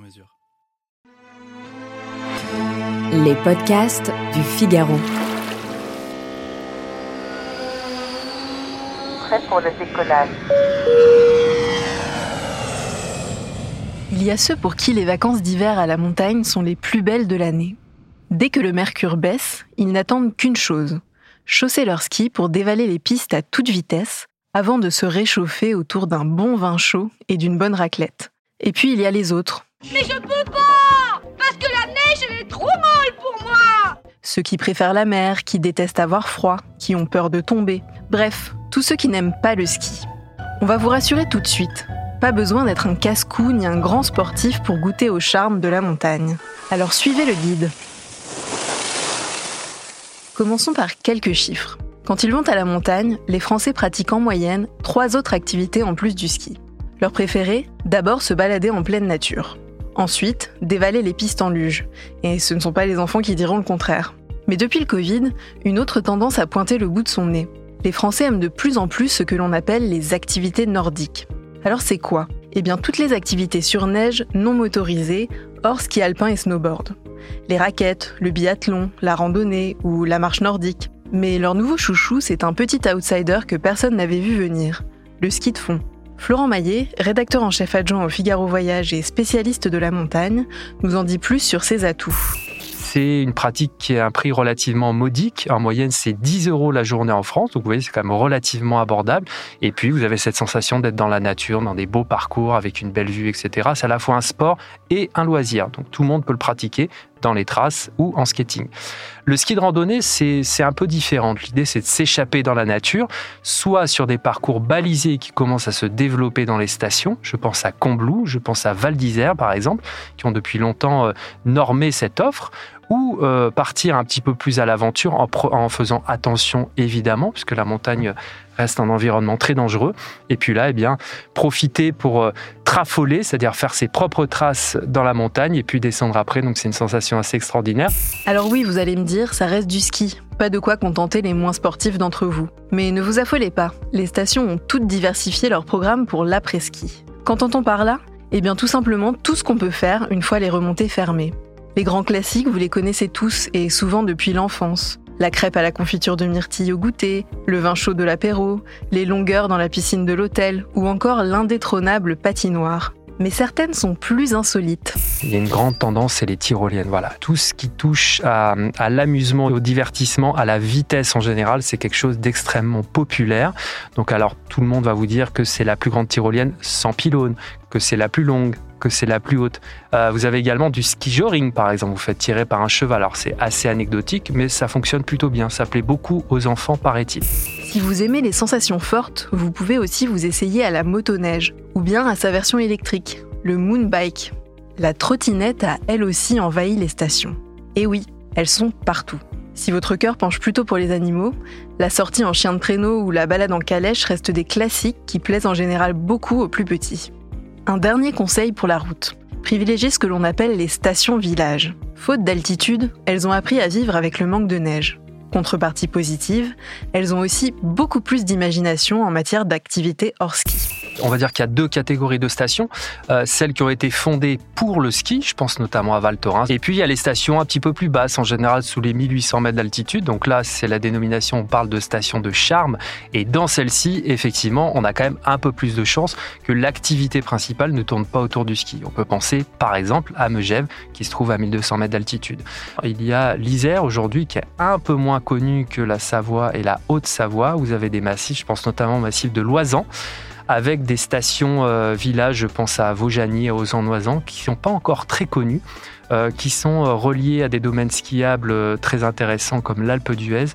mesure. Les podcasts du Figaro. Prêt pour le décollage. Il y a ceux pour qui les vacances d'hiver à la montagne sont les plus belles de l'année. Dès que le mercure baisse, ils n'attendent qu'une chose chausser leurs skis pour dévaler les pistes à toute vitesse avant de se réchauffer autour d'un bon vin chaud et d'une bonne raclette. Et puis il y a les autres. Mais je peux pas Parce que la neige, elle est trop molle pour moi Ceux qui préfèrent la mer, qui détestent avoir froid, qui ont peur de tomber. Bref, tous ceux qui n'aiment pas le ski. On va vous rassurer tout de suite. Pas besoin d'être un casse-cou ni un grand sportif pour goûter au charme de la montagne. Alors suivez le guide. Commençons par quelques chiffres. Quand ils vont à la montagne, les Français pratiquent en moyenne trois autres activités en plus du ski. Leur préféré, d'abord se balader en pleine nature. Ensuite, dévaler les pistes en luge. Et ce ne sont pas les enfants qui diront le contraire. Mais depuis le Covid, une autre tendance a pointé le bout de son nez. Les Français aiment de plus en plus ce que l'on appelle les activités nordiques. Alors c'est quoi? Eh bien toutes les activités sur neige non motorisées, hors ski alpin et snowboard. Les raquettes, le biathlon, la randonnée ou la marche nordique. Mais leur nouveau chouchou, c'est un petit outsider que personne n'avait vu venir, le ski de fond. Florent Maillet, rédacteur en chef adjoint au Figaro Voyage et spécialiste de la montagne, nous en dit plus sur ses atouts. C'est une pratique qui a un prix relativement modique. En moyenne, c'est 10 euros la journée en France. Donc, vous voyez, c'est quand même relativement abordable. Et puis, vous avez cette sensation d'être dans la nature, dans des beaux parcours, avec une belle vue, etc. C'est à la fois un sport et un loisir. Donc, tout le monde peut le pratiquer dans les traces ou en skating. Le ski de randonnée, c'est un peu différent. L'idée, c'est de s'échapper dans la nature, soit sur des parcours balisés qui commencent à se développer dans les stations. Je pense à Combloux, je pense à Val d'Isère, par exemple, qui ont depuis longtemps euh, normé cette offre, ou euh, partir un petit peu plus à l'aventure en, en, faisant attention évidemment, puisque la montagne reste un environnement très dangereux. Et puis là, eh bien, profiter pour euh, trafoler, c'est-à-dire faire ses propres traces dans la montagne et puis descendre après. Donc c'est une sensation assez extraordinaire. Alors oui, vous allez me dire, ça reste du ski. Pas de quoi contenter les moins sportifs d'entre vous. Mais ne vous affolez pas, les stations ont toutes diversifié leur programme pour l'après-ski. Qu'entend-on par là? Eh bien tout simplement tout ce qu'on peut faire une fois les remontées fermées. Les grands classiques, vous les connaissez tous et souvent depuis l'enfance. La crêpe à la confiture de myrtille au goûter, le vin chaud de l'apéro, les longueurs dans la piscine de l'hôtel ou encore l'indétrônable patinoire. Mais certaines sont plus insolites. Il y a une grande tendance, c'est les tyroliennes. Voilà, tout ce qui touche à, à l'amusement, au divertissement, à la vitesse en général, c'est quelque chose d'extrêmement populaire. Donc alors, tout le monde va vous dire que c'est la plus grande tyrolienne sans pylône, que c'est la plus longue, que c'est la plus haute. Euh, vous avez également du ski joring, par exemple. Vous faites tirer par un cheval. Alors c'est assez anecdotique, mais ça fonctionne plutôt bien. Ça plaît beaucoup aux enfants, paraît-il. Si vous aimez les sensations fortes, vous pouvez aussi vous essayer à la motoneige, ou bien à sa version électrique, le moonbike. La trottinette a elle aussi envahi les stations. Et oui, elles sont partout. Si votre cœur penche plutôt pour les animaux, la sortie en chien de traîneau ou la balade en calèche restent des classiques qui plaisent en général beaucoup aux plus petits. Un dernier conseil pour la route. Privilégiez ce que l'on appelle les stations-villages. Faute d'altitude, elles ont appris à vivre avec le manque de neige. Contrepartie positive, elles ont aussi beaucoup plus d'imagination en matière d'activités hors ski. On va dire qu'il y a deux catégories de stations. Euh, celles qui ont été fondées pour le ski, je pense notamment à Val Thorens. Et puis il y a les stations un petit peu plus basses, en général sous les 1800 mètres d'altitude. Donc là, c'est la dénomination, on parle de stations de charme. Et dans celle-ci, effectivement, on a quand même un peu plus de chances que l'activité principale ne tourne pas autour du ski. On peut penser par exemple à Megève, qui se trouve à 1200 mètres d'altitude. Il y a l'Isère aujourd'hui, qui est un peu moins connu que la Savoie et la Haute-Savoie. Vous avez des massifs, je pense notamment au massif de Loisan avec des stations euh, villages, je pense à Vaujany et aux Ennoisans, qui ne sont pas encore très connues, euh, qui sont euh, reliées à des domaines skiables très intéressants comme l'Alpe d'Huez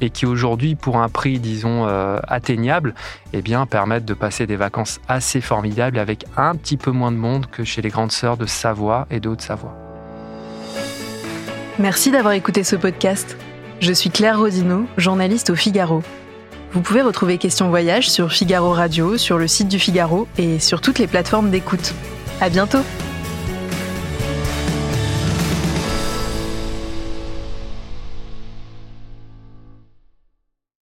et qui aujourd'hui, pour un prix, disons, atteignable, eh permettent de passer des vacances assez formidables avec un petit peu moins de monde que chez les grandes sœurs de Savoie et de Haute-Savoie. Merci d'avoir écouté ce podcast. Je suis Claire Rodineau, journaliste au Figaro. Vous pouvez retrouver Question Voyage sur Figaro Radio, sur le site du Figaro et sur toutes les plateformes d'écoute. À bientôt!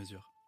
mesure.